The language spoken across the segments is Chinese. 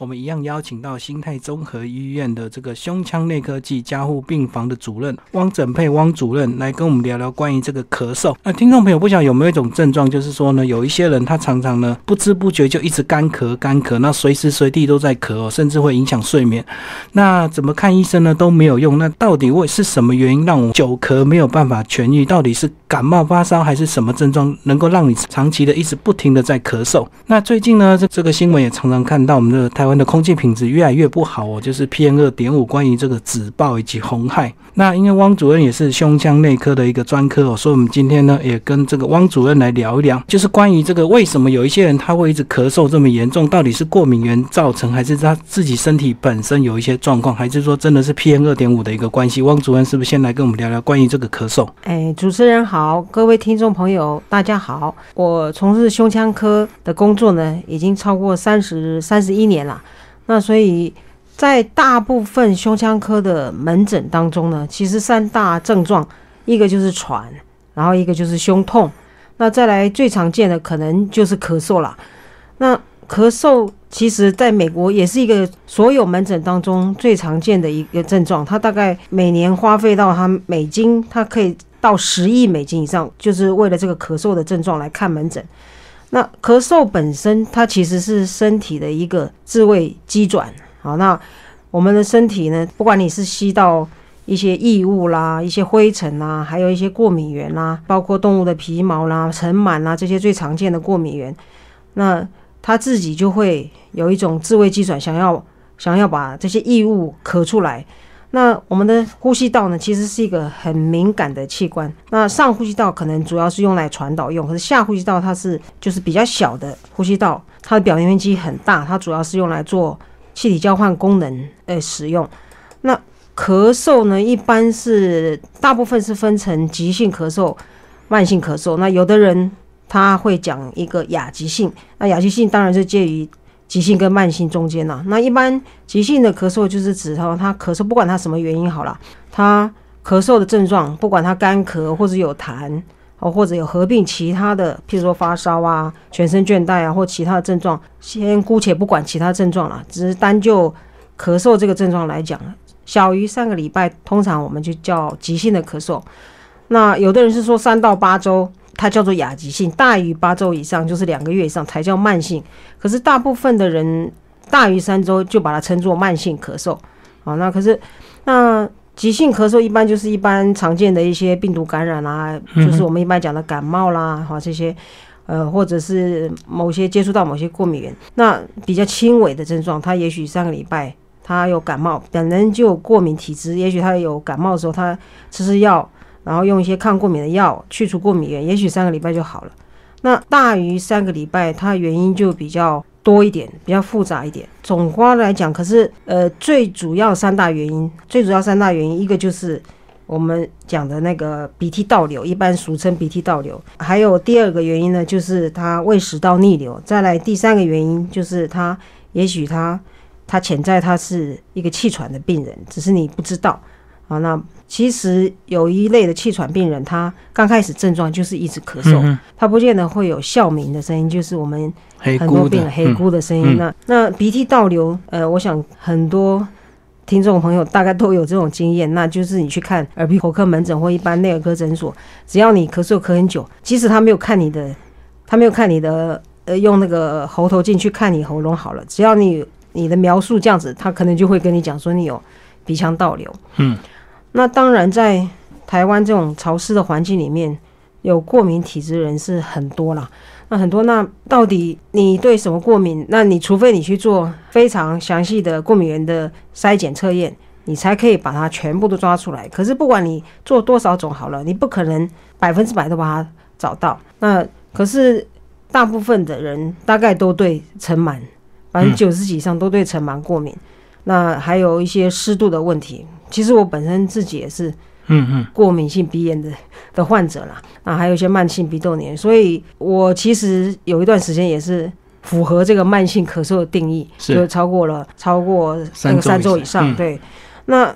我们一样邀请到新泰综合医院的这个胸腔内科暨加护病房的主任汪整佩汪主任来跟我们聊聊关于这个咳嗽。那听众朋友不晓得有没有一种症状，就是说呢，有一些人他常常呢不知不觉就一直干咳干咳，那随时随地都在咳哦，甚至会影响睡眠。那怎么看医生呢都没有用。那到底为是什么原因让我久咳没有办法痊愈？到底是感冒发烧还是什么症状能够让你长期的一直不停的在咳嗽？那最近呢，这这个新闻也常常看到我们的台湾的空气品质越来越不好哦，就是 PM 二点五关于这个紫爆以及红害。那因为汪主任也是胸腔内科的一个专科哦，所以我们今天呢也跟这个汪主任来聊一聊，就是关于这个为什么有一些人他会一直咳嗽这么严重，到底是过敏源造成，还是他自己身体本身有一些状况，还是说真的是 PM 二点五的一个关系？汪主任是不是先来跟我们聊聊关于这个咳嗽？哎，主持人好，好各位听众朋友大家好，我从事胸腔科的工作呢，已经超过三十三十一年了。那所以在大部分胸腔科的门诊当中呢，其实三大症状，一个就是喘，然后一个就是胸痛，那再来最常见的可能就是咳嗽了。那咳嗽其实在美国也是一个所有门诊当中最常见的一个症状，它大概每年花费到它美金，它可以到十亿美金以上，就是为了这个咳嗽的症状来看门诊。那咳嗽本身，它其实是身体的一个自卫机转。好，那我们的身体呢，不管你是吸到一些异物啦、一些灰尘啦，还有一些过敏源啦，包括动物的皮毛啦、尘螨啦这些最常见的过敏源，那它自己就会有一种自卫机转，想要想要把这些异物咳出来。那我们的呼吸道呢，其实是一个很敏感的器官。那上呼吸道可能主要是用来传导用，可是下呼吸道它是就是比较小的呼吸道，它的表面面积很大，它主要是用来做气体交换功能呃使用。那咳嗽呢，一般是大部分是分成急性咳嗽、慢性咳嗽。那有的人他会讲一个亚急性，那亚急性当然是介于。急性跟慢性中间呢，那一般急性的咳嗽就是指他他咳嗽，不管他什么原因好了，他咳嗽的症状，不管他干咳或者有痰哦，或者有合并其他的，譬如说发烧啊、全身倦怠啊或其他的症状，先姑且不管其他症状了，只是单就咳嗽这个症状来讲，小于三个礼拜，通常我们就叫急性的咳嗽。那有的人是说三到八周。它叫做亚急性，大于八周以上就是两个月以上才叫慢性。可是大部分的人大于三周就把它称作慢性咳嗽。好，那可是那急性咳嗽一般就是一般常见的一些病毒感染啊，就是我们一般讲的感冒啦，哈这些呃或者是某些接触到某些过敏源，那比较轻微的症状，他也许上个礼拜他有感冒，本人就有过敏体质，也许他有感冒的时候他吃吃药。然后用一些抗过敏的药去除过敏源，也许三个礼拜就好了。那大于三个礼拜，它原因就比较多一点，比较复杂一点。总括来讲，可是呃，最主要三大原因，最主要三大原因，一个就是我们讲的那个鼻涕倒流，一般俗称鼻涕倒流。还有第二个原因呢，就是他胃食道逆流。再来第三个原因就是他也许他他潜在他是一个气喘的病人，只是你不知道。好，那其实有一类的气喘病人，他刚开始症状就是一直咳嗽，他不见得会有哮鸣的声音，就是我们很多病人黑咕的声音。那那鼻涕倒流，呃，我想很多听众朋友大概都有这种经验，那就是你去看耳鼻喉科门诊或一般内耳科诊所，只要你咳嗽咳很久，即使他没有看你的，他没有看你的，呃，用那个喉头镜去看你喉咙好了，只要你你的描述这样子，他可能就会跟你讲说你有鼻腔倒流。嗯。那当然，在台湾这种潮湿的环境里面，有过敏体质的人是很多啦。那很多，那到底你对什么过敏？那你除非你去做非常详细的过敏源的筛检测验，你才可以把它全部都抓出来。可是不管你做多少种好了，你不可能百分之百都把它找到。那可是大部分的人大概都对尘螨，百分之九十几以上都对尘螨过敏。那还有一些湿度的问题。其实我本身自己也是，嗯嗯，过敏性鼻炎的的患者啦，啊还有一些慢性鼻窦炎，所以我其实有一段时间也是符合这个慢性咳嗽的定义，就超过了超过那个三周以上。对，那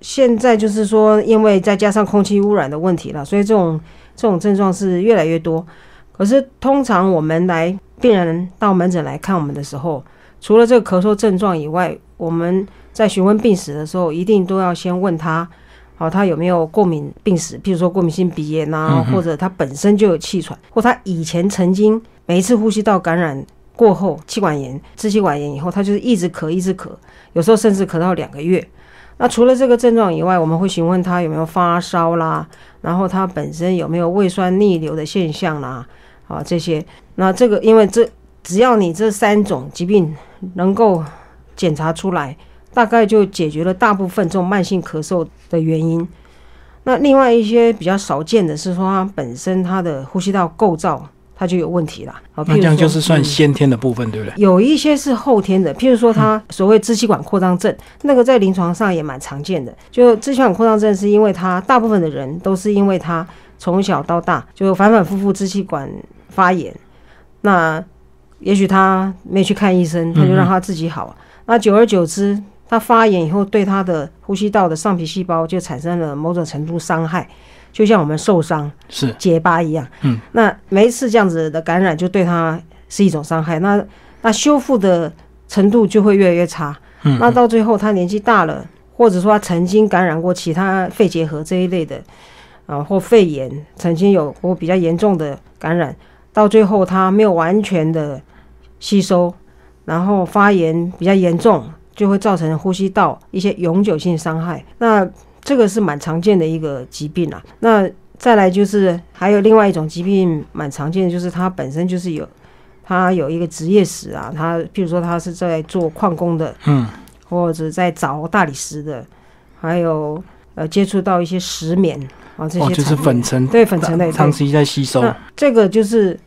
现在就是说，因为再加上空气污染的问题了，所以这种这种症状是越来越多。可是通常我们来病人到门诊来看我们的时候，除了这个咳嗽症状以外，我们在询问病史的时候，一定都要先问他，好，他有没有过敏病史，譬如说过敏性鼻炎啊，或者他本身就有气喘，或他以前曾经每一次呼吸道感染过后，气管炎、支气管炎以后，他就是一直咳，一直咳，有时候甚至咳到两个月。那除了这个症状以外，我们会询问他有没有发烧啦，然后他本身有没有胃酸逆流的现象啦，啊，这些。那这个，因为这只要你这三种疾病能够检查出来，大概就解决了大部分这种慢性咳嗽的原因。那另外一些比较少见的是说，它本身它的呼吸道构造。它就有问题了，那这样就是算先天的部分，对不对？有一些是后天的，譬如说他所谓支气管扩张症，那个在临床上也蛮常见的。就支气管扩张症，是因为他大部分的人都是因为他从小到大就反反复复支气管发炎，那也许他没去看医生，他就让他自己好，那久而久之，他发炎以后对他的呼吸道的上皮细胞就产生了某种程度伤害。就像我们受伤是。结疤一样，嗯，那每一次这样子的感染就对他是一种伤害，那那修复的程度就会越来越差，嗯，那到最后他年纪大了，或者说他曾经感染过其他肺结核这一类的，啊，或肺炎曾经有过比较严重的感染，到最后他没有完全的吸收，然后发炎比较严重，就会造成呼吸道一些永久性伤害，那。这个是蛮常见的一个疾病啊。那再来就是还有另外一种疾病蛮常见的，就是它本身就是有它有一个职业史啊。它譬如说它是在做矿工的，嗯，或者在凿大理石的，还有呃接触到一些石棉啊这些，哦，就是粉尘，对粉尘类，长期在吸收。这个就是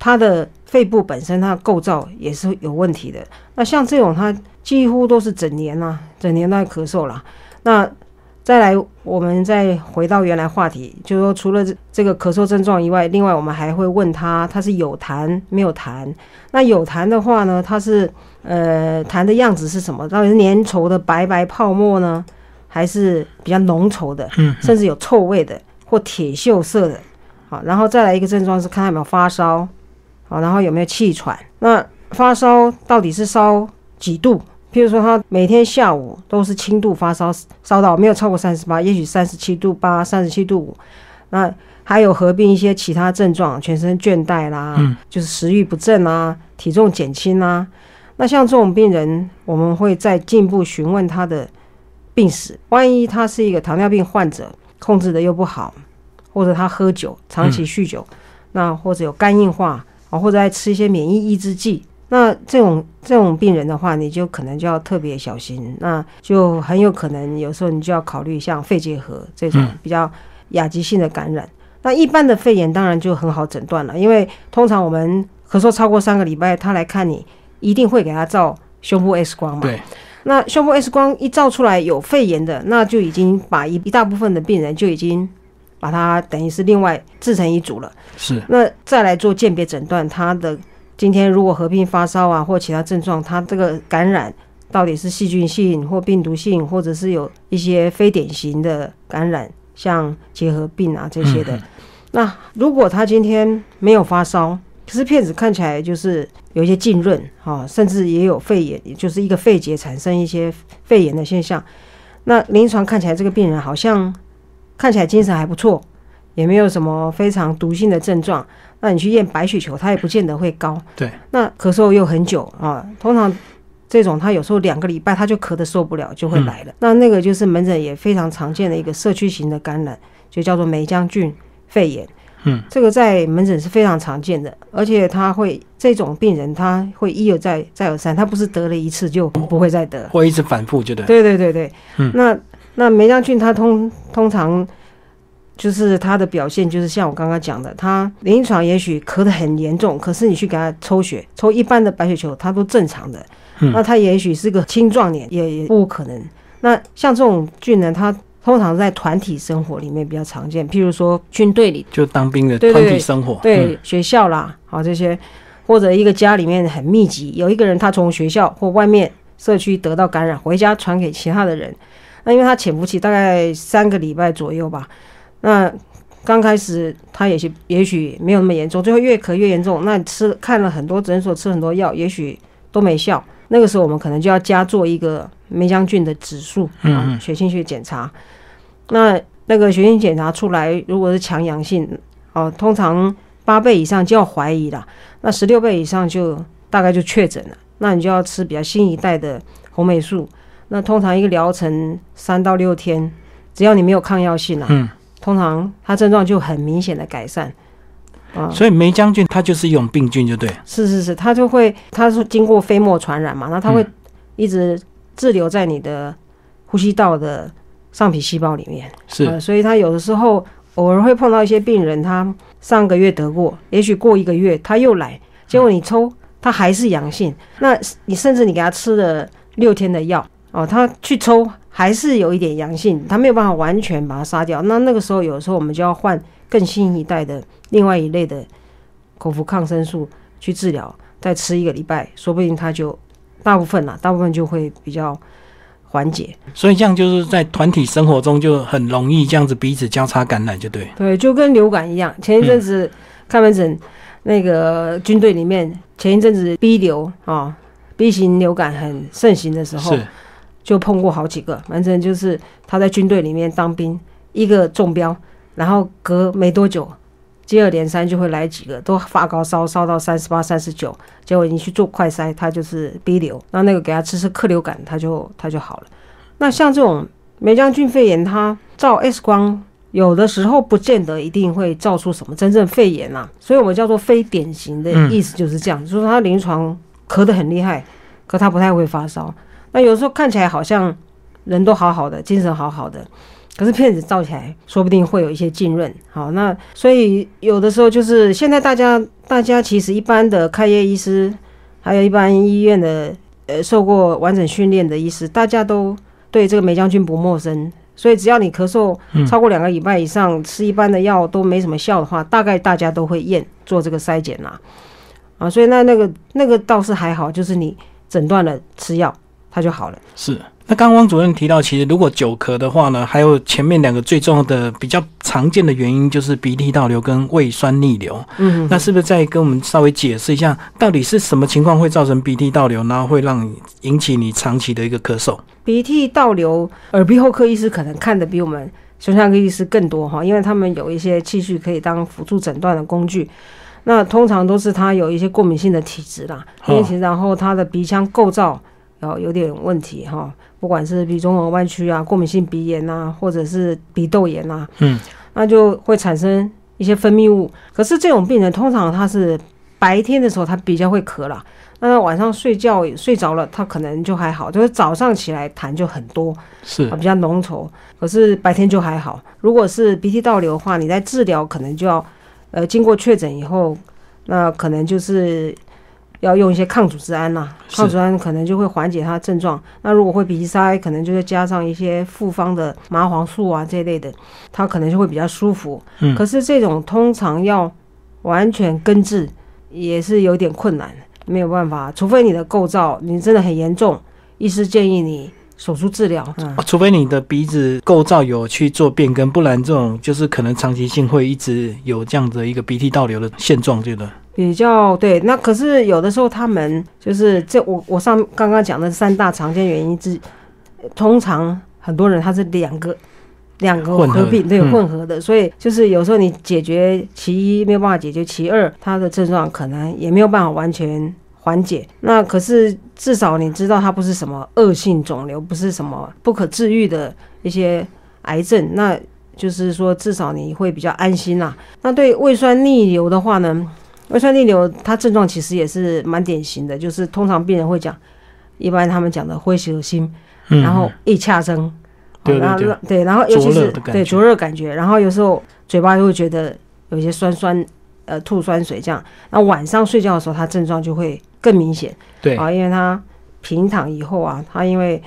它的肺部本身它的构造也是有问题的。那像这种它几乎都是整年啊，整年都在咳嗽啦。那再来，我们再回到原来话题，就是说，除了这这个咳嗽症状以外，另外我们还会问他，他是有痰没有痰？那有痰的话呢，他是呃痰的样子是什么？到底是粘稠的白白泡沫呢，还是比较浓稠的，甚至有臭味的或铁锈色的？好，然后再来一个症状是看他有没有发烧，好，然后有没有气喘？那发烧到底是烧几度？譬如说，他每天下午都是轻度发烧，烧到没有超过三十八，也许三十七度八、三十七度五。那还有合并一些其他症状，全身倦怠啦，就是食欲不振啦，体重减轻啦。那像这种病人，我们会再进一步询问他的病史。万一他是一个糖尿病患者，控制的又不好，或者他喝酒，长期酗酒，那或者有肝硬化啊，或者爱吃一些免疫抑制剂。那这种这种病人的话，你就可能就要特别小心，那就很有可能有时候你就要考虑像肺结核这种比较亚急性的感染。那一般的肺炎当然就很好诊断了，因为通常我们咳嗽超过三个礼拜，他来看你一定会给他照胸部 X 光嘛。对。那胸部 X 光一照出来有肺炎的，那就已经把一一大部分的病人就已经把它等于是另外制成一组了。是。那再来做鉴别诊断，他的。今天如果合并发烧啊，或其他症状，他这个感染到底是细菌性或病毒性，或者是有一些非典型的感染，像结核病啊这些的。那如果他今天没有发烧，可是片子看起来就是有一些浸润，哈，甚至也有肺炎，就是一个肺结产生一些肺炎的现象。那临床看起来这个病人好像看起来精神还不错，也没有什么非常毒性的症状。那你去验白血球，它也不见得会高。对。那咳嗽又很久啊，通常这种他有时候两个礼拜他就咳得受不了，就会来了。那那个就是门诊也非常常见的一个社区型的感染，就叫做梅浆菌肺炎。嗯。这个在门诊是非常常见的，而且他会这种病人他会一而再再而三，他不是得了一次就不会再得，会一直反复，就对。对对对对。嗯。那那梅浆菌它通通常。就是他的表现，就是像我刚刚讲的，他临床也许咳得很严重，可是你去给他抽血，抽一般的白血球，他都正常的。那他也许是个青壮年，也也不可能。那像这种菌呢，它通常在团体生活里面比较常见，譬如说军队里就当兵的团体生活，对学校啦，好这些，或者一个家里面很密集，有一个人他从学校或外面社区得到感染，回家传给其他的人，那因为他潜伏期大概三个礼拜左右吧。那刚开始他也许也许没有那么严重，最后越咳越严重。那吃看了很多诊所，吃很多药，也许都没效。那个时候我们可能就要加做一个梅将军的指数嗯血清学检查。那那个血清检查出来，如果是强阳性，哦，通常八倍以上就要怀疑了，那十六倍以上就大概就确诊了。那你就要吃比较新一代的红霉素。那通常一个疗程三到六天，只要你没有抗药性啊，嗯，通常它症状就很明显的改善。啊，所以梅将军它就是一种病菌，就对。是是是，它就会，它是经过飞沫传染嘛，那它会嗯一直滞留在你的呼吸道的上皮细胞里面。是，呃，所以它有的时候偶尔会碰到一些病人，他上个月得过，也许过一个月他又来，结果你抽他还是阳性，那你甚至你给他吃了六天的药，哦，他去抽还是有一点阳性，他没有办法完全把它杀掉。那那个时候有时候我们就要换更新一代的另外一类的口服抗生素去治疗，再吃一个礼拜，说不定他就大部分啦，大部分就会比较缓解。所以这样就是在团体生活中就很容易这样子彼此交叉感染，就对。对，就跟流感一样。前一阵子看门诊，那个军队里面，前一阵子 B 流啊、b 型流感很盛行的时候，是，就碰过好几个。反正就是他在军队里面当兵，一个中标，然后隔没多久，接二连三就会来几个，都发高烧，烧到三十八、三十九，结果你去做快筛，他就是 B 流，那那个给他吃吃克流感，他就他就好了。那像这种梅将军肺炎，他照 X 光。有的时候不见得一定会照出什么真正肺炎啊，所以我们叫做非典型的意思就是这样，就是他临床咳得很厉害，可他不太会发烧。那有时候看起来好像人都好好的，精神好好的，可是片子照起来说不定会有一些浸润。好，那所以有的时候就是现在大家大家其实一般的开业医师，还有一般医院的呃受过完整训练的医师，大家都对这个梅将军不陌生。所以只要你咳嗽嗯超过两个礼拜以上，吃一般的药都没什么效的话，大概大家都会验做这个筛检啦。啊，所以那那个那个倒是还好，就是你诊断了吃药，它就好了。是。那刚刚汪主任提到，其实如果久咳的话呢，还有前面两个最重要的、比较常见的原因就是鼻涕倒流跟胃酸逆流。嗯，那是不是再跟我们稍微解释一下，到底是什么情况会造成鼻涕倒流，然后会让你引起你长期的一个咳嗽？鼻涕倒流，耳鼻喉科医师可能看的比我们胸腔科医师更多哈，因为他们有一些器具可以当辅助诊断的工具。那通常都是他有一些过敏性的体质啦，过敏体质，然后他的鼻腔构造有有点问题哈，不管是鼻中膜弯曲啊、过敏性鼻炎啊，或者是鼻窦炎啊，嗯，那就会产生一些分泌物。可是这种病人通常他是白天的时候他比较会咳啦，那他晚上睡觉睡着了，他可能就还好，就是早上起来痰就很多，是啊，比较浓稠。可是白天就还好。如果是鼻涕倒流的话，你在治疗可能就要，呃，经过确诊以后，那可能就是要用一些抗组织胺啦、是抗组织胺可能就会缓解它的症状。那如果会鼻塞，可能就会加上一些复方的麻黄素啊这一类的，它可能就会比较舒服。嗯可是这种通常要完全根治也是有点困难，没有办法，除非你的构造你真的很严重，医师建议你手术治疗。嗯。哦除非你的鼻子构造有去做变更，不然这种就是可能长期性会一直有这样的一个鼻涕倒流的现状，觉得比较对，那可是有的时候他们就是这我我上刚刚讲的三大常见原因之，通常很多人他是两个两个混合合并对嗯。混合的，所以就是有时候你解决其一没有办法解决其二，他的症状可能也没有办法完全缓解。那可是至少你知道它不是什么恶性肿瘤，不是什么不可治愈的一些癌症，那就是说至少你会比较安心啦。那对胃酸逆流的话呢？胃酸逆流，它症状其实也是蛮典型的，就是通常病人会讲，一般他们讲的灰恶心，嗯，然后易掐声，对对然后对对，然后尤其是对灼热感觉，然后有时候嘴巴又会觉得有一些酸酸，呃，吐酸水这样。那晚上睡觉的时候，他症状就会更明显对啊，因为他平躺以后啊，他因为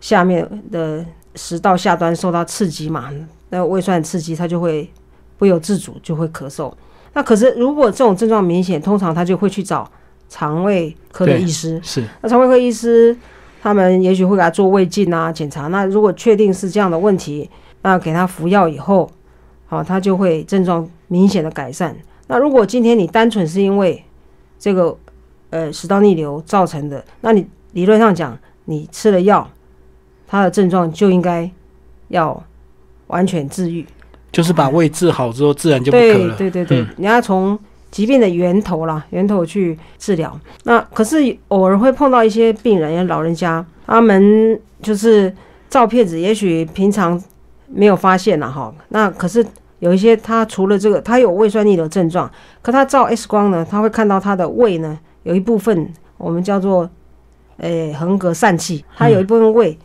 下面的食道下端受到刺激嘛，那胃酸刺激，他就会不由自主就会咳嗽。那可是如果这种症状明显，通常他就会去找肠胃科的医师。是那肠胃科医师他们也许会给他做胃镜啊检查。那如果确定是这样的问题，那给他服药以后，好、他就会症状明显的改善。那如果今天你单纯是因为这个呃食道逆流造成的，那你理论上讲，你吃了药，它的症状就应该要完全治愈。就是把胃治好之后，自然就对了。对对对，嗯你要从疾病的源头啦，源头去治疗。那可是偶尔会碰到一些病人，老人家，他们就是照片子，也许平常没有发现了哈。那可是有一些他除了这个，他有胃酸逆流症状，可他照 X 光呢，他会看到他的胃呢有一部分我们叫做诶横膈疝气，他有一部分胃，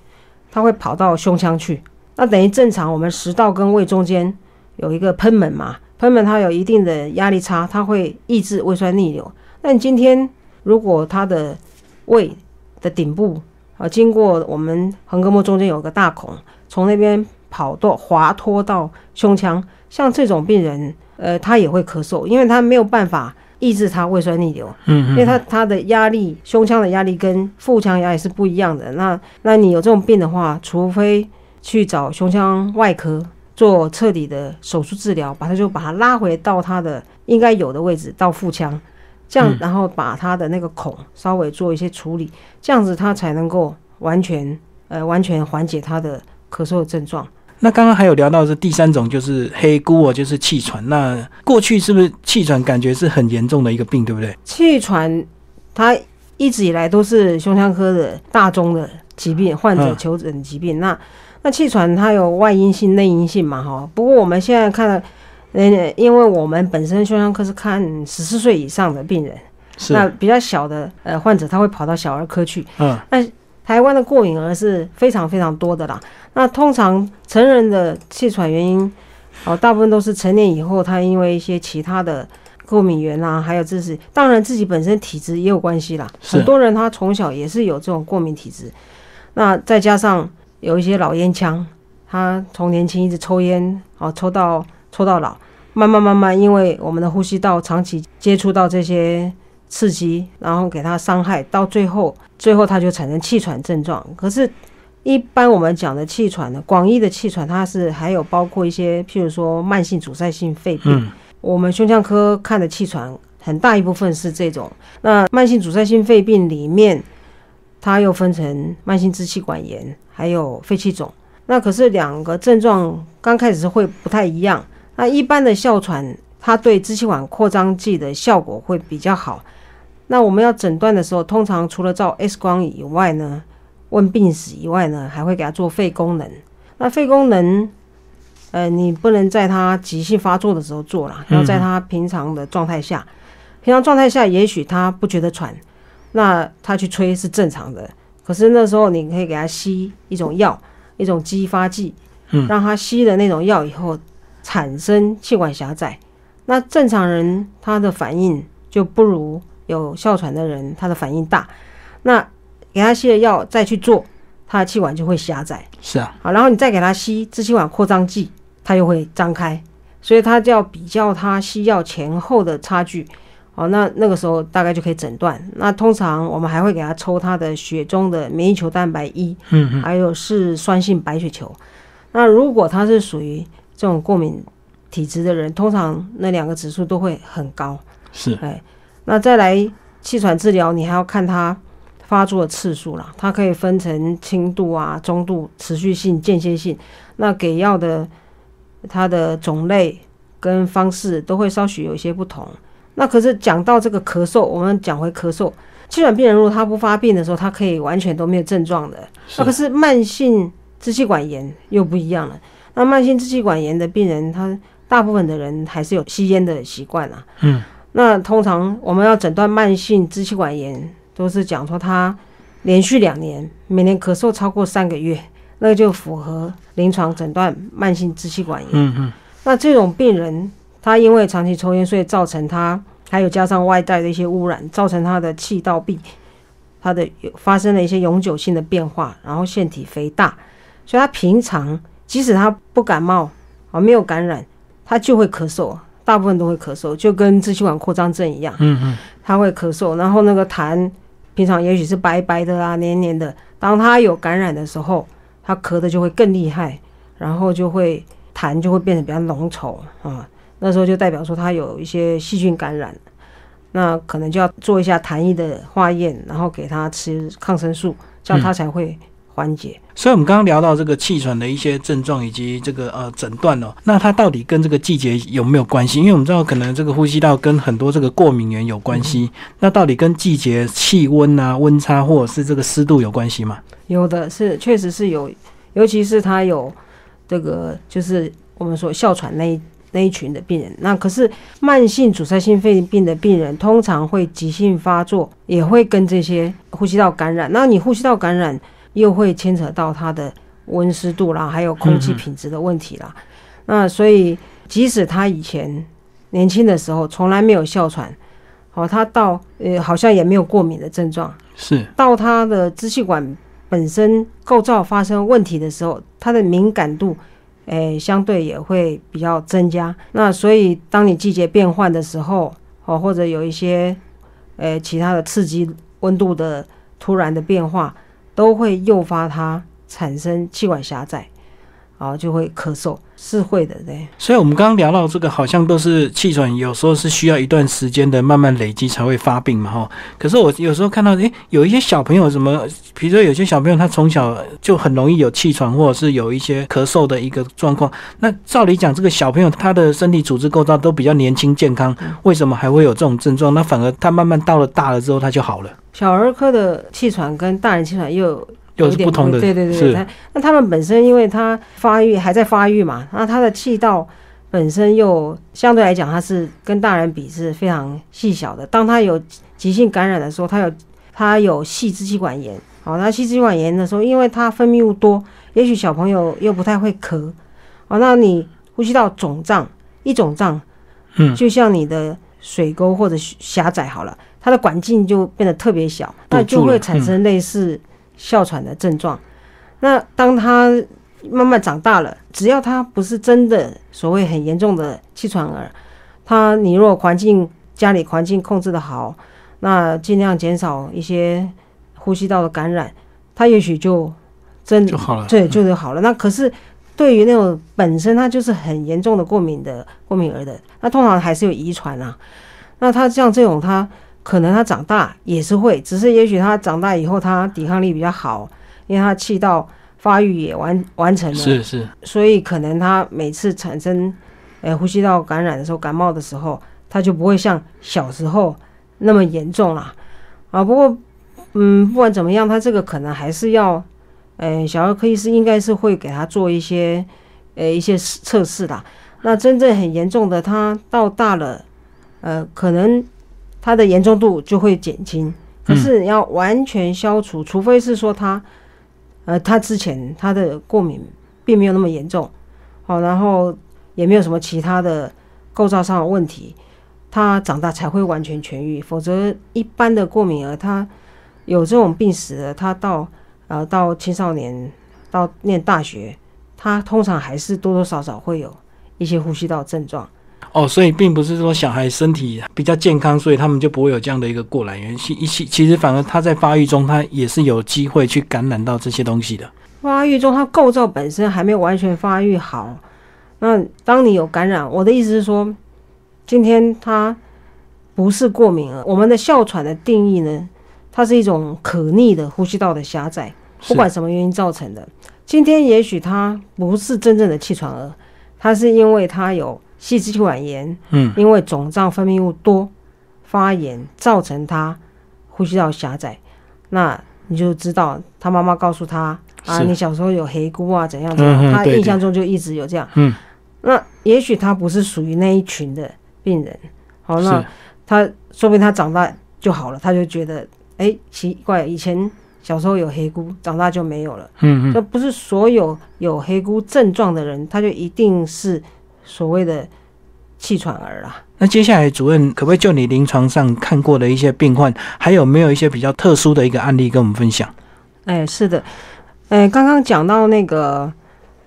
他会跑到胸腔去。那等于正常我们食道跟胃中间有一个喷门嘛，喷门它有一定的压力差，它会抑制胃酸逆流。那你今天如果他的胃的顶部啊，经过我们横膈膜中间有个大孔，从那边跑到滑脱到胸腔，像这种病人，呃，他也会咳嗽，因为他没有办法抑制他胃酸逆流。嗯因为他他的压力，胸腔的压力跟腹腔压力是不一样的。那那你有这种病的话，除非去找胸腔外科做彻底的手术治疗，把它就把它拉回到它的应该有的位置，到腹腔，这样嗯然后把它的那个孔稍微做一些处理，这样子它才能够完全呃完全缓解他的咳嗽的症状。那刚刚还有聊到是第三种，就是黑姑哦，就是气喘。那过去是不是气喘感觉是很严重的一个病，对不对？气喘它一直以来都是胸腔科的大宗的疾病，患者嗯求诊疾病。那那气喘它有外因性、内因性嘛，哈。不过我们现在看了，呃，因为我们本身胸腔科是看十四岁以上的病人，是，那比较小的呃患者他会跑到小儿科去。嗯台湾的过敏儿是非常非常多的啦。那通常成人的气喘原因，哦，大部分都是成年以后，他因为一些其他的过敏源啦，还有这是当然自己本身体质也有关系啦。很多人他从小也是有这种过敏体质，那再加上有一些老烟枪，他从年轻一直抽烟，哦，抽到抽到老，慢慢慢慢，因为我们的呼吸道长期接触到这些刺激，然后给他伤害，到最后，最后它就产生气喘症状。可是，一般我们讲的气喘呢，广义的气喘，它是还有包括一些，譬如说慢性阻塞性肺病。嗯我们胸腔科看的气喘，很大一部分是这种。那慢性阻塞性肺病里面，它又分成慢性支气管炎，还有肺气肿。那可是两个症状刚开始是会不太一样。那一般的哮喘，它对支气管扩张剂的效果会比较好。那我们要诊断的时候，通常除了照 X 光以外呢，问病史以外呢，还会给他做肺功能。那肺功能，呃，你不能在他急性发作的时候做啦，要在他平常的状态下。平常状态下，也许他不觉得喘，那他去吹是正常的。可是那时候你可以给他吸一种药，一种激发剂，嗯让他吸了那种药以后产生气管狭窄。那正常人他的反应就不如有哮喘的人他的反应大。那给他吸了药再去做，他的气管就会狭窄。是啊，好，然后你再给他吸支气管扩张剂，他又会张开，所以他就要比较他吸药前后的差距。哦，那那个时候大概就可以诊断。那通常我们还会给他抽他的血中的免疫球蛋白一，嗯嗯还有是酸性白血球。那如果他是属于这种过敏体质的人，通常那两个指数都会很高。是，哎，那再来气喘治疗，你还要看它发作的次数啦，它可以分成轻度啊、中度、持续性、间歇性。那给药的它的种类跟方式都会稍许有一些不同。那可是讲到这个咳嗽，我们讲回咳嗽，气喘病人如果他不发病的时候，他可以完全都没有症状的。那可是，是慢性支气管炎又不一样了。那慢性支气管炎的病人，他大部分的人还是有吸烟的习惯啊。嗯那通常我们要诊断慢性支气管炎，都是讲说他连续两年每年咳嗽超过三个月，那就符合临床诊断慢性支气管炎。嗯嗯那这种病人，他因为长期抽烟，所以造成他还有加上外在的一些污染，造成他的气道壁，他的有发生了一些永久性的变化，然后腺体肥大，所以他平常即使他不感冒啊，没有感染，他就会咳嗽，大部分都会咳嗽，就跟支气管扩张症一样，嗯嗯，他会咳嗽，然后那个痰平常也许是白白的啊、黏黏的，当他有感染的时候，他咳的就会更厉害，然后就会痰就会变得比较浓稠啊，那时候就代表说他有一些细菌感染。那可能就要做一下痰液的化验，然后给他吃抗生素，这样他才会缓解。所以，我们刚刚聊到这个气喘的一些症状以及这个呃诊断哦，那它到底跟这个季节有没有关系？因为我们知道，可能这个呼吸道跟很多这个过敏源有关系。那到底跟季节、气温啊、温差或者是这个湿度有关系吗？有的是，确实是有，尤其是他有这个，就是我们说哮喘那一那一群的病人。那可是慢性阻塞性肺病的病人，通常会急性发作，也会跟这些呼吸道感染。那你呼吸道感染？又会牵扯到它的温湿度啦，还有空气品质的问题啦。那所以，即使他以前年轻的时候从来没有哮喘，哦，他到呃好像也没有过敏的症状，是到他的支气管本身构造发生问题的时候，他的敏感度诶相对也会比较增加。那所以，当你季节变换的时候，哦，或者有一些诶其他的刺激温度的突然的变化。都会诱发它产生气管狭窄，然后就会咳嗽，是会的，对。所以，我们刚刚聊到这个，好像都是气喘，有时候是需要一段时间的慢慢累积才会发病嘛，哈。可是我有时候看到，诶，有一些小朋友什么，比如说有些小朋友他从小就很容易有气喘，或者是有一些咳嗽的一个状况。那照理讲，这个小朋友他的身体组织构造都比较年轻健康，为什么还会有这种症状？那反而他慢慢到了大了之后，他就好了。小儿科的气喘跟大人气喘又又是不同的，对对对，他那他们本身因为他发育还在发育嘛，那他的气道本身又相对来讲，它是跟大人比是非常细小的。当他有急性感染的时候，他有他有细支气管炎，好，那细支气管炎的时候，因为他分泌物多，也许小朋友又不太会咳，哦，那你呼吸道肿胀一肿胀，嗯，就像你的水沟或者狭窄好了。它的管径就变得特别小，那就会产生类似哮喘的症状。那当他慢慢长大了，只要他不是真的所谓很严重的气喘儿，他你若环境家里环境控制的好，那尽量减少一些呼吸道的感染，他也许就真就好了。对，就就好了。那可是对于那种本身他就是很严重的过敏的过敏儿的，那通常还是有遗传啊。那他像这种他。可能他长大也是会，只是也许他长大以后他抵抗力比较好，因为他气道发育也完完成了，是是，所以可能他每次产生诶呼吸道感染的时候，感冒的时候，他就不会像小时候那么严重了啊。不过，嗯，不管怎么样，他这个可能还是要，呃，小儿科医师应该是会给他做一些呃一些测试的。那真正很严重的，他到大了，呃，可能。它的严重度就会减轻，可是你要完全消除，除非是说他，呃，他之前他的过敏并没有那么严重，好，然后也没有什么其他的构造上的问题，他长大才会完全痊愈。否则，一般的过敏儿他有这种病史的，他到呃到青少年到念大学，他通常还是多多少少会有一些呼吸道症状。哦，所以并不是说小孩身体比较健康，所以他们就不会有这样的一个过来源。其其其实反而他在发育中，他也是有机会去感染到这些东西的。发育中，它构造本身还没有完全发育好。那当你有感染，我的意思是说，今天它不是过敏了。我们的哮喘的定义呢，它是一种可逆的呼吸道的狭窄，不管什么原因造成的。今天也许它不是真正的气喘儿，它是因为它有。细支气管炎，嗯，因为肿胀分泌物多，发炎造成他呼吸道狭窄，那你就知道他妈妈告诉他啊，你小时候有黑姑啊，怎样怎样，他印象中就一直有这样，嗯，那也许他不是属于那一群的病人，好，那他说不定他长大就好了，他就觉得哎奇怪，以前小时候有黑姑，长大就没有了，嗯嗯，这不是所有有黑姑症状的人，他就一定是。所谓的气喘儿啦，那接下来主任可不可以就你临床上看过的一些病患，还有没有一些比较特殊的一个案例跟我们分享？哎，是的，哎，刚刚讲到那个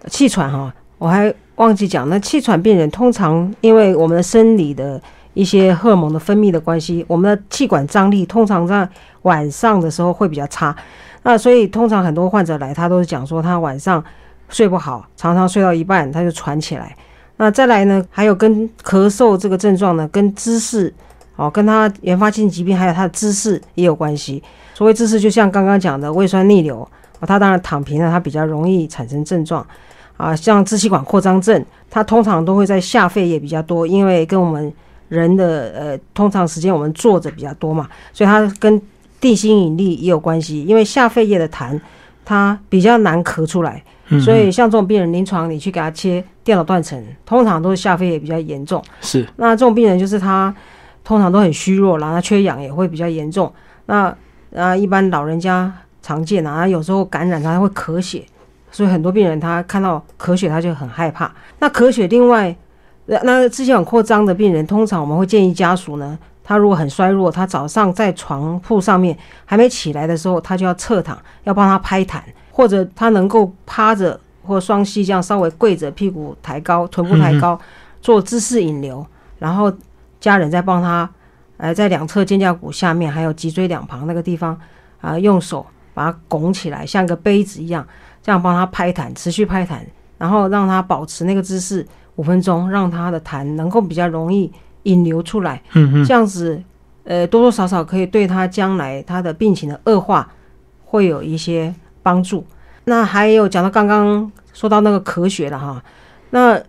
气喘哈，我还忘记讲，那气喘病人通常因为我们的生理的一些荷尔蒙的分泌的关系，我们的气管张力通常在晚上的时候会比较差，那所以通常很多患者来，他都是讲说他晚上睡不好，常常睡到一半他就喘起来。那再来呢？还有跟咳嗽这个症状呢，跟姿势哦，跟他原发性疾病还有他的姿势也有关系。所谓姿势，就像刚刚讲的胃酸逆流，啊，他当然躺平了，他比较容易产生症状。啊，像支气管扩张症，它通常都会在下肺叶比较多，因为跟我们人的呃，通常时间我们坐着比较多嘛，所以它跟地心引力也有关系。因为下肺叶的痰，它比较难咳出来，所以像这种病人，临床你去给他切电脑断层，通常都是下肺也比较严重。是，那这种病人就是他通常都很虚弱，然后缺氧也会比较严重。那啊，一般老人家常见啊，有时候感染他会咳血。所以很多病人他看到咳血他就很害怕。那咳血，另外，那支气管扩张的病人，通常我们会建议家属呢，他如果很衰弱，他早上在床铺上面还没起来的时候，他就要侧躺，要帮他拍痰，或者他能够趴着或双膝这样稍微跪着，屁股抬高，臀部抬高，做姿势引流，然后家人再帮他，呃，在两侧肩胛骨下面还有脊椎两旁那个地方啊，用手把它拱起来，像个杯子一样。这样帮他拍痰，持续拍痰，然后让他保持那个姿势五分钟，让他的痰能够比较容易引流出来。嗯嗯，这样子，呃，多多少少可以对他将来他的病情的恶化会有一些帮助。那还有讲到刚刚说到那个咳血了哈，那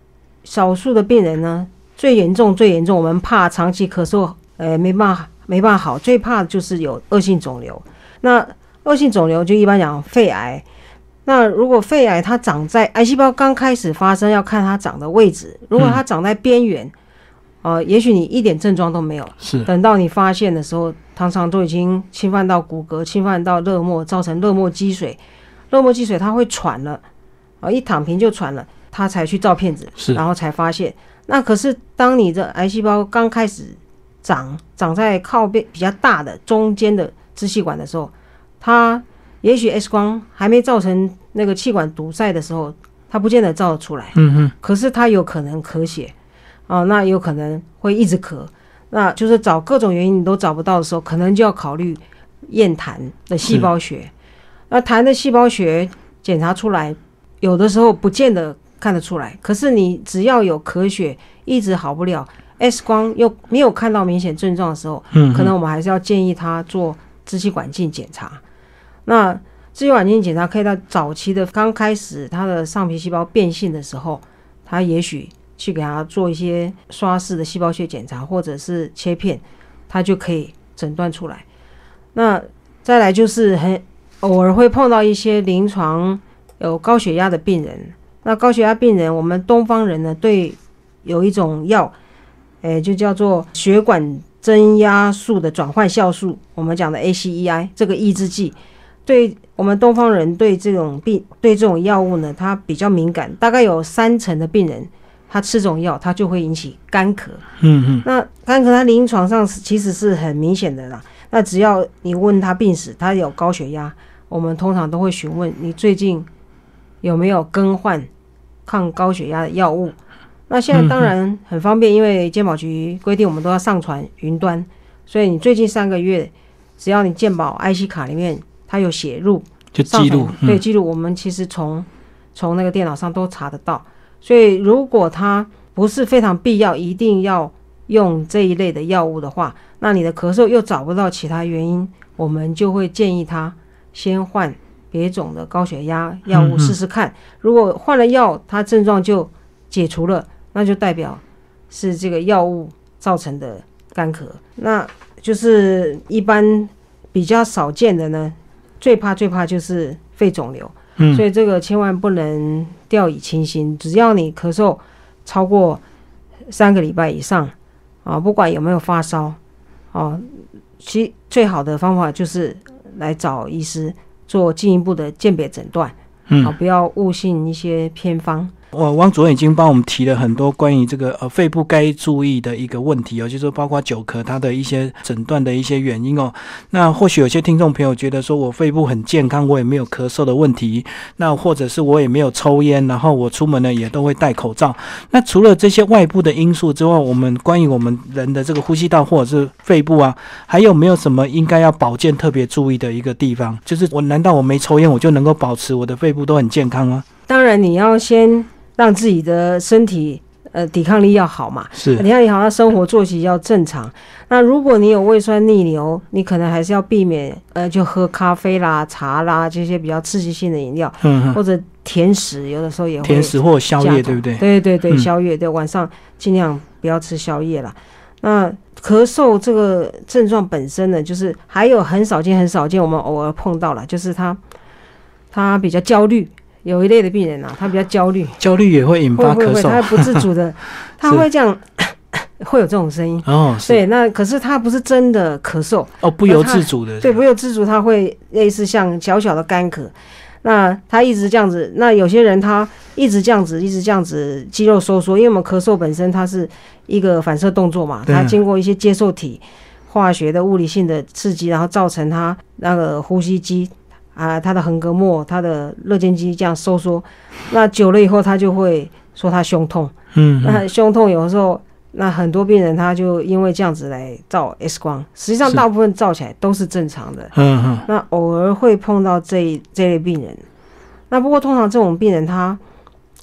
少数的病人呢，最严重最严重，我们怕长期咳嗽，呃，没办法没办法好，最怕的就是有恶性肿瘤。那恶性肿瘤就一般讲肺癌。那如果肺癌它长在癌细胞刚开始发生，要看它长的位置。如果它长在边缘，呃，也许你一点症状都没有。是。等到你发现的时候，常常都已经侵犯到骨骼，侵犯到热膜，造成热膜积水。热膜积水，它会喘了，啊，一躺平就喘了，他才去照片子，是。然后才发现。那可是当你的癌细胞刚开始长，长在靠边比较大的中间的支气管的时候，它。也许 X 光还没造成那个气管堵塞的时候，它不见得照得出来。嗯哼。可是它有可能咳血，啊，那有可能会一直咳。那就是找各种原因你都找不到的时候，可能就要考虑验痰的细胞学。那痰的细胞学检查出来，有的时候不见得看得出来。可是你只要有咳血一直好不了，X 光又没有看到明显症状的时候，嗯，可能我们还是要建议他做支气管镜检查。那支气管镜检查可以到早期的刚开始，他的上皮细胞变性的时候，他也许去给他做一些刷式的细胞学检查，或者是切片，他就可以诊断出来。那再来就是很偶尔会碰到一些临床有高血压的病人。那高血压病人，我们东方人呢，对有一种药，诶，就叫做血管增压素的转换酵素，我们讲的 ACEI 这个抑制剂。对我们东方人对这种病对这种药物呢，它比较敏感。大概有三成的病人，他吃这种药，他就会引起干咳。嗯嗯。那干咳，他临床上其实是很明显的啦。那只要你问他病史，他有高血压，我们通常都会询问你最近有没有更换抗高血压的药物。那现在当然很方便，因为健保局规定我们都要上传云端，所以你最近三个月，只要你健保 IC 卡里面。它有写入，就记录，对记录。我们其实从从那个电脑上都查得到。所以如果它不是非常必要，一定要用这一类的药物的话，那你的咳嗽又找不到其他原因，我们就会建议他先换别种的高血压药物试试看。如果换了药，它症状就解除了，那就代表是这个药物造成的干咳。那就是一般比较少见的呢。最怕最怕就是肺肿瘤，所以这个千万不能掉以轻心。只要你咳嗽超过三个礼拜以上啊，不管有没有发烧哦，其最好的方法就是来找医师做进一步的鉴别诊断，好，不要误信一些偏方。我汪主任已经帮我们提了很多关于这个呃肺部该注意的一个问题哦，就是包括久咳它的一些诊断的一些原因哦。那或许有些听众朋友觉得说我肺部很健康，我也没有咳嗽的问题，那或者是我也没有抽烟，然后我出门呢也都会戴口罩。那除了这些外部的因素之外，我们关于我们人的这个呼吸道或者是肺部啊，还有没有什么应该要保健特别注意的一个地方？就是我难道我没抽烟，我就能够保持我的肺部都很健康吗？当然你要先。让自己的身体呃抵抗力要好嘛，是抵抗力好，那生活作息要正常。那如果你有胃酸逆流，你可能还是要避免呃就喝咖啡啦、茶啦这些比较刺激性的饮料，或者甜食，有的时候也会甜食或宵夜，对不对？对对对，嗯宵夜对晚上尽量不要吃宵夜啦。那咳嗽这个症状本身呢，就是还有很少见很少见，我们偶尔碰到了，就是他他比较焦虑，有一类的病人啊，他比较焦虑，焦虑也会引发咳会会会，他。不自主的，他会这样，会有这种声音。哦，对，那可是他不是真的咳嗽，哦，不由自主的，对，不由自主，他会类似像小小的干咳。那他一直这样子，那有些人他一直这样子，一直这样子，肌肉收缩，因为我们咳嗽本身它是一个反射动作嘛，它经过一些接受体、化学的、物理性的刺激，然后造成他那个呼吸肌啊，他的横膈膜、他的肋间肌这样收缩。那久了以后，他就会说他胸痛。嗯，嗯那胸痛有的时候，那很多病人他就因为这样子来照 X 光，实际上大部分照起来都是正常的。嗯嗯，那偶尔会碰到这这类病人，那不过通常这种病人他，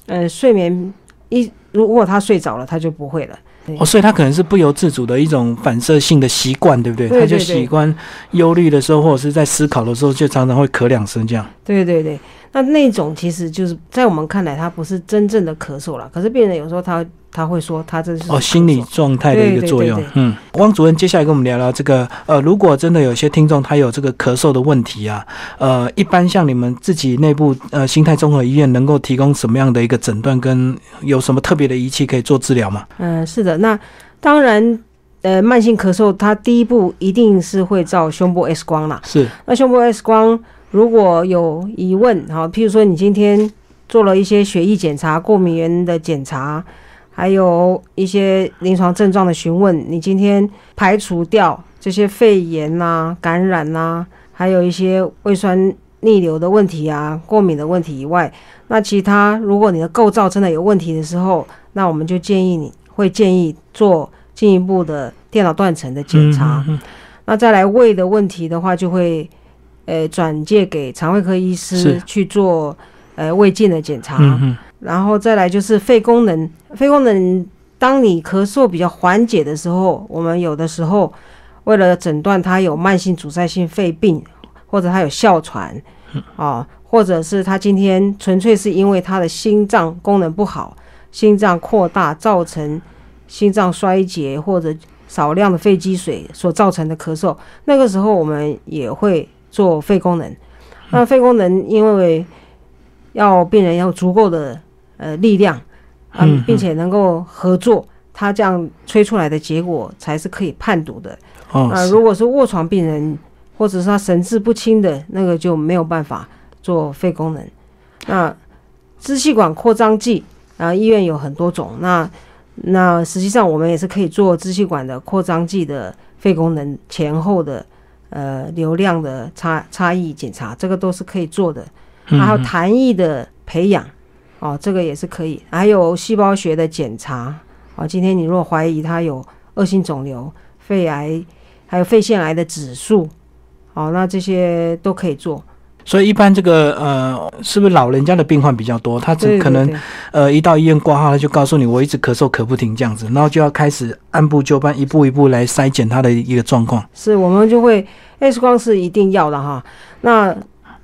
呃，睡眠一如果他睡着了，他就不会了。哦，所以他可能是不由自主的一种反射性的习惯，对不对？他就对对对习惯忧虑的时候，或者是在思考的时候，就常常会咳两声这样。对对对，那那种其实就是在我们看来，他不是真正的咳嗽了。可是病人有时候他他会说他这是哦，心理状态的一个作用。对对对对嗯，汪主任，接下来跟我们聊聊这个呃，如果真的有些听众他有这个咳嗽的问题啊，呃，一般像你们自己内部呃心态综合医院能够提供什么样的一个诊断，跟有什么特别的仪器可以做治疗吗？嗯，是的，那当然，呃，慢性咳嗽，它第一步一定是会照胸部 X 光啦。是，那胸部 X 光如果有疑问，好，譬如说你今天做了一些血液检查、过敏原的检查，还有一些临床症状的询问，你今天排除掉这些肺炎呐、感染呐、还有一些胃酸逆流的问题啊、过敏的问题以外，那其他如果你的构造真的有问题的时候，那我们就建议你会建议做进一步的电脑断层的检查。嗯嗯那再来胃的问题的话，就会呃转介给肠胃科医师去做呃胃镜的检查，然后再来就是肺功能。肺功能，当你咳嗽比较缓解的时候，我们有的时候为了诊断他有慢性阻塞性肺病，或者他有哮喘，啊，或者是他今天纯粹是因为他的心脏功能不好，心脏扩大造成心脏衰竭或者少量的肺积水所造成的咳嗽，那个时候我们也会做肺功能。那肺功能因为要病人要足够的呃力量，啊并且能够合作，他这样吹出来的结果才是可以判读的。哦，啊，如果是卧床病人或者是他神志不清的那个就没有办法做肺功能。那支气管扩张剂啊，医院有很多种。那那实际上我们也是可以做支气管的扩张剂的肺功能前后的呃流量的差差异检查，这个都是可以做的。嗯还有嗯痰液的培养哦，这个也是可以。还有细胞学的检查哦，今天你如果怀疑他有恶性肿瘤、肺癌，还有肺腺癌的指数，哦，那这些都可以做。所以一般这个呃，是不是老人家的病患比较多？他只可能呃一到医院挂号，他就告诉你我一直咳嗽咳不停这样子，然后就要开始按部就班，一步一步来筛检他的一个状况。是我们就会 X 光是一定要的哈。那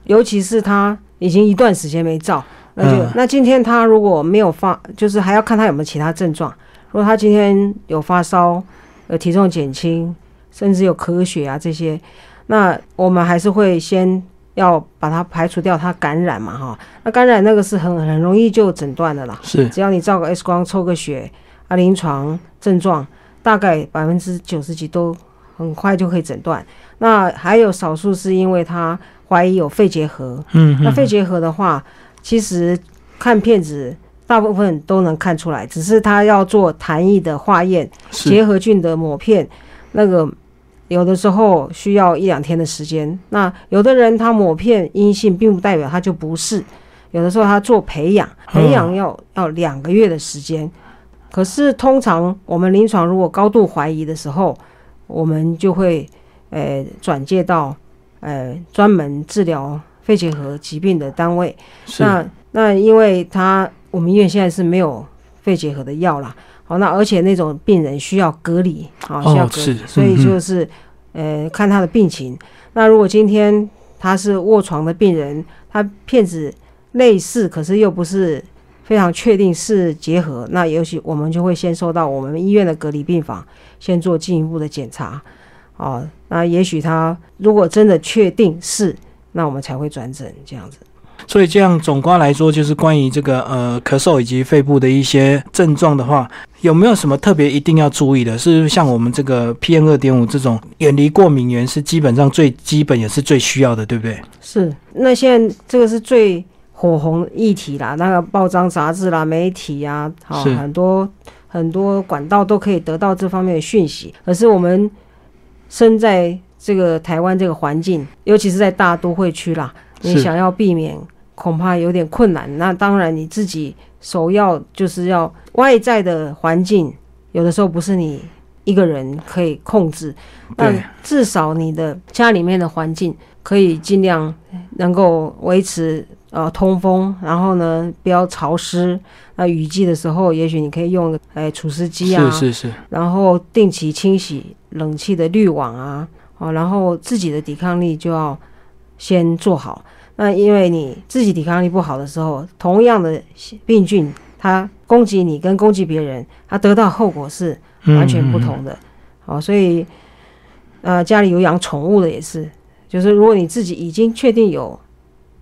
尤其是他已经一段时间没照，那就、嗯那今天他如果没有发，就是还要看他有没有其他症状。如果他今天有发烧，呃，体重减轻，甚至有咳血啊这些，那我们还是会先要把它排除掉它感染嘛哈。那感染那个是很很容易就诊断的啦。是，只要你照个 X 光、抽个血啊，临床症状大概百分之九十几都很快就可以诊断。那还有少数是因为他怀疑有肺结核，嗯嗯，那肺结核的话，其实看片子大部分都能看出来，只是他要做痰液的化验、是结核菌的抹片，那个有的时候需要一两天的时间。那有的人他抹片阴性，并不代表他就不是。有的时候他做培养，培养要、要两个月的时间。可是通常我们临床如果高度怀疑的时候，我们就会呃转介到呃专门治疗肺结核疾病的单位。那那因为他我们医院现在是没有肺结核的药啦。好，那而且那种病人需要隔离，好需要隔离，所以就是呃看他的病情。那如果今天他是卧床的病人，他片子类似，可是又不是非常确定是结核，那也许我们就会先收到我们医院的隔离病房，先做进一步的检查。哦，那也许他如果真的确定是，那我们才会转诊这样子。所以这样总括来说，就是关于这个呃咳嗽以及肺部的一些症状的话，有没有什么特别一定要注意的？是像我们这个 PM 二点五这种远离过敏源是基本上最基本也是最需要的，对不对？是，那现在这个是最火红的议题啦，那个报章杂志啦、媒体啊，好、是很多很多管道都可以得到这方面的讯息。可是我们身在这个台湾这个环境，尤其是在大都会区啦，你想要避免，恐怕有点困难。那当然你自己首要就是要外在的环境，有的时候不是你一个人可以控制，但对至少你的家里面的环境可以尽量能够维持呃通风，然后呢不要潮湿。那雨季的时候，也许你可以用哎除湿机啊，是是是，然后定期清洗冷气的滤网啊，哦，然后自己的抵抗力就要先做好。那因为你自己抵抗力不好的时候，同样的病菌它攻击你跟攻击别人，它得到后果是完全不同的。哦、所以呃，家里有养宠物的也是，就是如果你自己已经确定有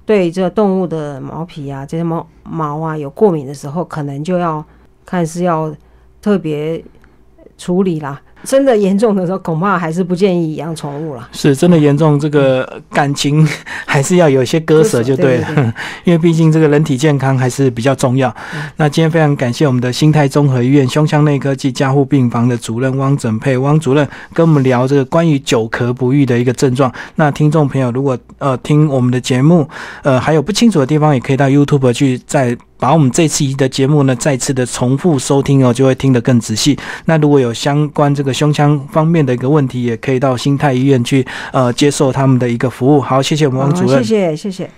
对这动物的毛皮啊、这些毛毛啊有过敏的时候，可能就要看是要特别处理啦。真的严重的时候，恐怕还是不建议养宠物啦。是真的严重，这个感情 还是要有一些割舍就对了，对对 因为毕竟这个人体健康还是比较重要。嗯那今天非常感谢我们的新泰综合医院胸腔内科暨加护病房的主任汪整佩汪主任跟我们聊这个关于久咳不愈的一个症状。那听众朋友如果呃听我们的节目，呃还有不清楚的地方，也可以到 YouTube 去再把我们这次的节目呢再次的重复收听哦，就会听得更仔细。那如果有相关这个胸腔方面的一个问题，也可以到新泰医院去呃接受他们的一个服务。好，谢谢我们王主任谢。谢谢谢。